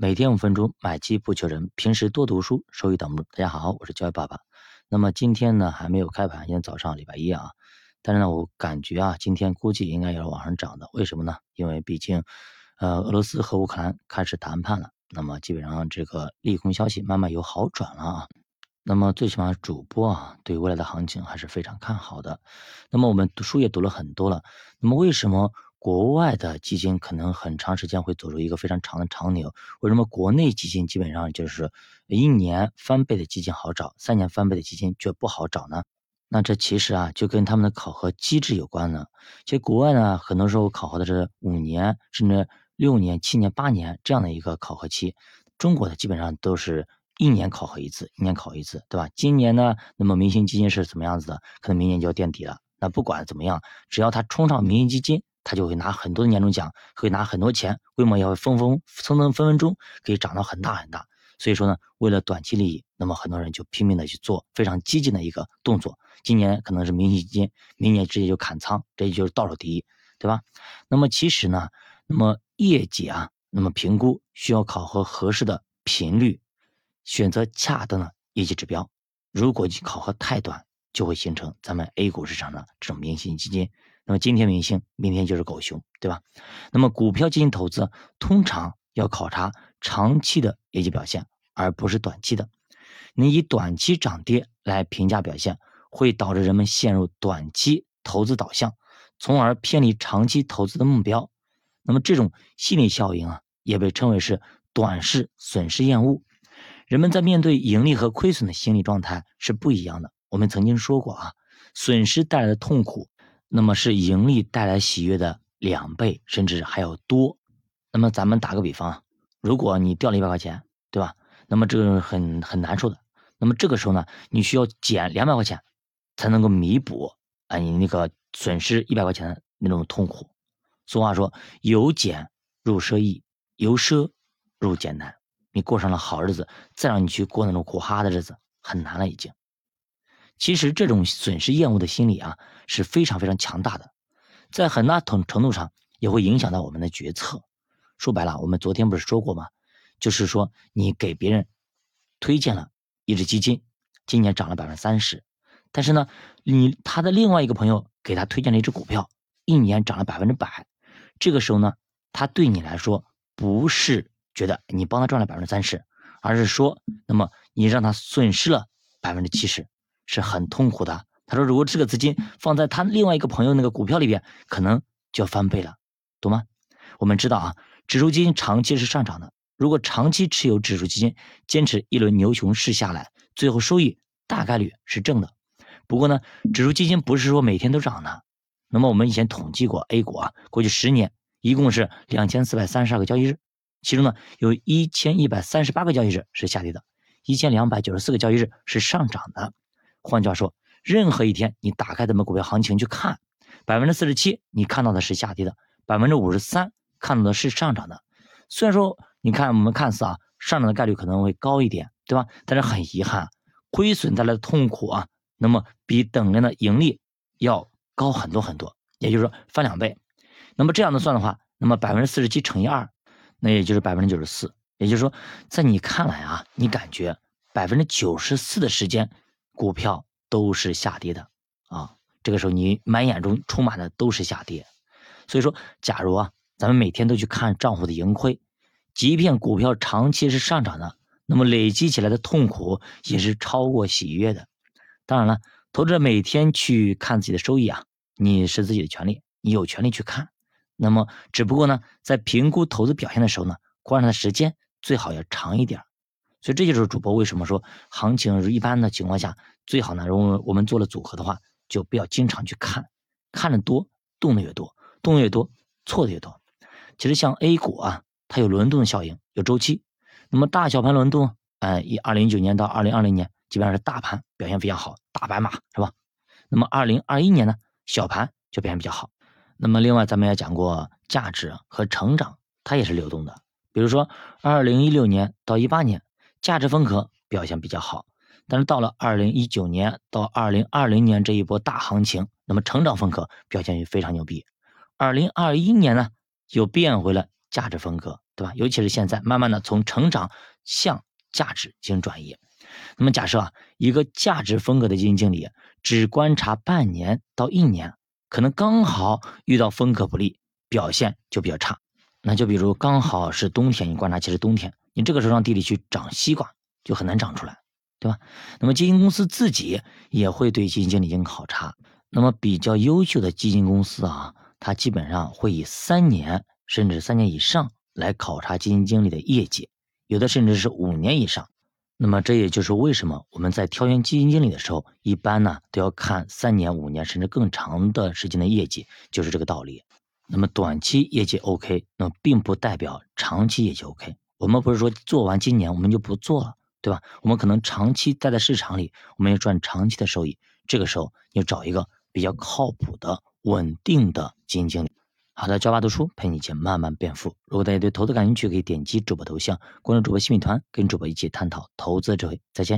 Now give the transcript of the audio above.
每天五分钟，买基不求人。平时多读书，收益挡不住。大家好，我是教育爸爸。那么今天呢，还没有开盘，今天早上礼拜一啊。但是呢，我感觉啊，今天估计应该也是往上涨的。为什么呢？因为毕竟，呃，俄罗斯和乌克兰开始谈判了，那么基本上这个利空消息慢慢有好转了啊。那么最起码主播啊，对未来的行情还是非常看好的。那么我们读书也读了很多了。那么为什么？国外的基金可能很长时间会走出一个非常长的长牛，为什么国内基金基本上就是一年翻倍的基金好找，三年翻倍的基金却不好找呢？那这其实啊就跟他们的考核机制有关呢。其实国外呢很多时候考核的是五年甚至六年、七年、八年这样的一个考核期，中国的基本上都是一年考核一次，一年考一次，对吧？今年呢，那么明星基金是怎么样子的？可能明年就要垫底了。那不管怎么样，只要他冲上明星基金。他就会拿很多的年终奖，会拿很多钱，规模也会分分分分分分钟可以涨到很大很大。所以说呢，为了短期利益，那么很多人就拼命的去做非常激进的一个动作。今年可能是明星基金，明年直接就砍仓，这也就是倒数第一，对吧？那么其实呢，那么业绩啊，那么评估需要考核合适的频率，选择恰当的业绩指标。如果你考核太短，就会形成咱们 A 股市场的这种明星基金。那么今天明星，明天就是狗熊，对吧？那么股票进行投资，通常要考察长期的业绩表现，而不是短期的。你以短期涨跌来评价表现，会导致人们陷入短期投资导向，从而偏离长期投资的目标。那么这种心理效应啊，也被称为是短视损失厌恶。人们在面对盈利和亏损的心理状态是不一样的。我们曾经说过啊，损失带来的痛苦。那么是盈利带来喜悦的两倍，甚至还要多。那么咱们打个比方啊，如果你掉了一百块钱，对吧？那么这个很很难受的。那么这个时候呢，你需要减两百块钱，才能够弥补啊你那个损失一百块钱的那种痛苦。俗话说，由俭入奢易，由奢入俭难。你过上了好日子，再让你去过那种苦哈哈的日子，很难了已经。其实这种损失厌恶的心理啊是非常非常强大的，在很大程程度上也会影响到我们的决策。说白了，我们昨天不是说过吗？就是说你给别人推荐了一只基金，今年涨了百分之三十，但是呢，你他的另外一个朋友给他推荐了一只股票，一年涨了百分之百，这个时候呢，他对你来说不是觉得你帮他赚了百分之三十，而是说，那么你让他损失了百分之七十。是很痛苦的。他说：“如果这个资金放在他另外一个朋友那个股票里边，可能就要翻倍了，懂吗？”我们知道啊，指数基金长期是上涨的。如果长期持有指数基金，坚持一轮牛熊市下来，最后收益大概率是正的。不过呢，指数基金不是说每天都涨的。那么我们以前统计过 A 股啊，过去十年一共是两千四百三十二个交易日，其中呢有一千一百三十八个交易日是下跌的，一千两百九十四个交易日是上涨的。换句话说，任何一天你打开咱们股票行情去看，百分之四十七你看到的是下跌的，百分之五十三看到的是上涨的。虽然说你看我们看似啊上涨的概率可能会高一点，对吧？但是很遗憾，亏损带来的痛苦啊，那么比等量的盈利要高很多很多，也就是说翻两倍。那么这样的算的话，那么百分之四十七乘以二，那也就是百分之九十四。也就是说，在你看来啊，你感觉百分之九十四的时间。股票都是下跌的啊，这个时候你满眼中充满的都是下跌，所以说，假如啊，咱们每天都去看账户的盈亏，即便股票长期是上涨的，那么累积起来的痛苦也是超过喜悦的。当然了，投资者每天去看自己的收益啊，你是自己的权利，你有权利去看。那么，只不过呢，在评估投资表现的时候呢，观察的时间最好要长一点。所以这就是主播为什么说行情一般的情况下最好呢？如果我们做了组合的话，就不要经常去看，看的多动的越多，动的越多错的越多。其实像 A 股啊，它有轮动效应，有周期。那么大小盘轮动，呃，以二零一九年到二零二零年，基本上是大盘表现非常好，大白马是吧？那么二零二一年呢，小盘就表现比较好。那么另外咱们也讲过，价值和成长它也是流动的。比如说二零一六年到一八年。价值风格表现比较好，但是到了二零一九年到二零二零年这一波大行情，那么成长风格表现也非常牛逼。二零二一年呢，又变回了价值风格，对吧？尤其是现在，慢慢的从成长向价值进行转移。那么假设啊，一个价值风格的基金经理只观察半年到一年，可能刚好遇到风格不利，表现就比较差。那就比如刚好是冬天，你观察其实冬天，你这个时候让地里去长西瓜，就很难长出来，对吧？那么基金公司自己也会对基金经理进行考察。那么比较优秀的基金公司啊，它基本上会以三年甚至三年以上来考察基金经理的业绩，有的甚至是五年以上。那么这也就是为什么我们在挑选基金经理的时候，一般呢都要看三年、五年甚至更长的时间的业绩，就是这个道理。那么短期业绩 OK，那并不代表长期业绩 OK。我们不是说做完今年我们就不做了，对吧？我们可能长期待在市场里，我们要赚长期的收益。这个时候你找一个比较靠谱的、稳定的基金经理。好的，教爸读书陪你一起慢慢变富。如果大家对投资感兴趣，可以点击主播头像，关注主播新米团，跟主播一起探讨投资智慧。再见。